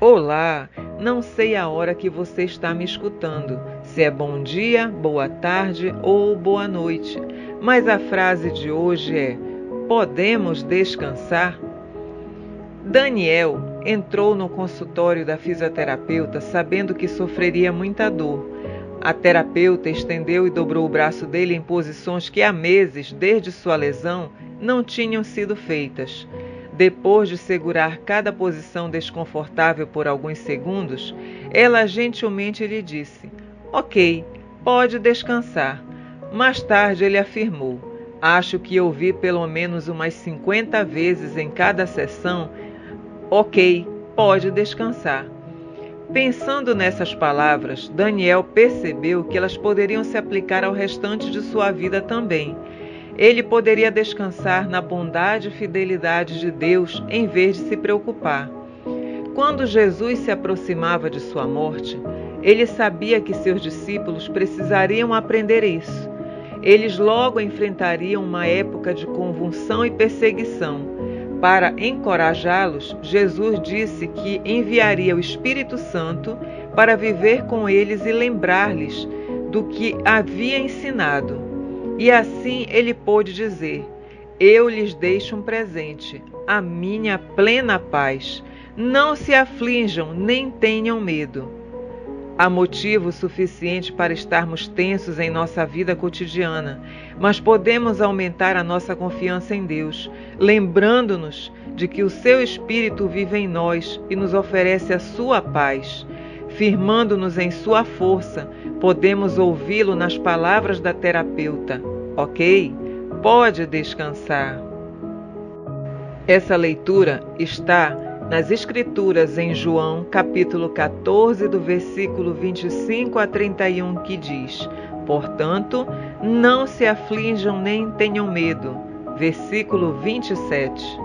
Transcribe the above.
Olá, não sei a hora que você está me escutando, se é bom dia, boa tarde ou boa noite, mas a frase de hoje é: Podemos descansar? Daniel entrou no consultório da fisioterapeuta sabendo que sofreria muita dor. A terapeuta estendeu e dobrou o braço dele em posições que há meses, desde sua lesão, não tinham sido feitas. Depois de segurar cada posição desconfortável por alguns segundos, ela gentilmente lhe disse: Ok, pode descansar. Mais tarde ele afirmou: Acho que ouvi pelo menos umas 50 vezes em cada sessão: Ok, pode descansar. Pensando nessas palavras, Daniel percebeu que elas poderiam se aplicar ao restante de sua vida também ele poderia descansar na bondade e fidelidade de Deus em vez de se preocupar. Quando Jesus se aproximava de sua morte, ele sabia que seus discípulos precisariam aprender isso. Eles logo enfrentariam uma época de convulsão e perseguição. Para encorajá-los, Jesus disse que enviaria o Espírito Santo para viver com eles e lembrar-lhes do que havia ensinado. E assim ele pôde dizer: Eu lhes deixo um presente, a minha plena paz. Não se aflijam nem tenham medo. Há motivo suficiente para estarmos tensos em nossa vida cotidiana, mas podemos aumentar a nossa confiança em Deus, lembrando-nos de que o Seu Espírito vive em nós e nos oferece a Sua paz. Firmando-nos em Sua força, podemos ouvi-lo nas palavras da terapeuta, ok? Pode descansar. Essa leitura está nas Escrituras em João, capítulo 14, do versículo 25 a 31, que diz: Portanto, não se aflijam nem tenham medo. Versículo 27.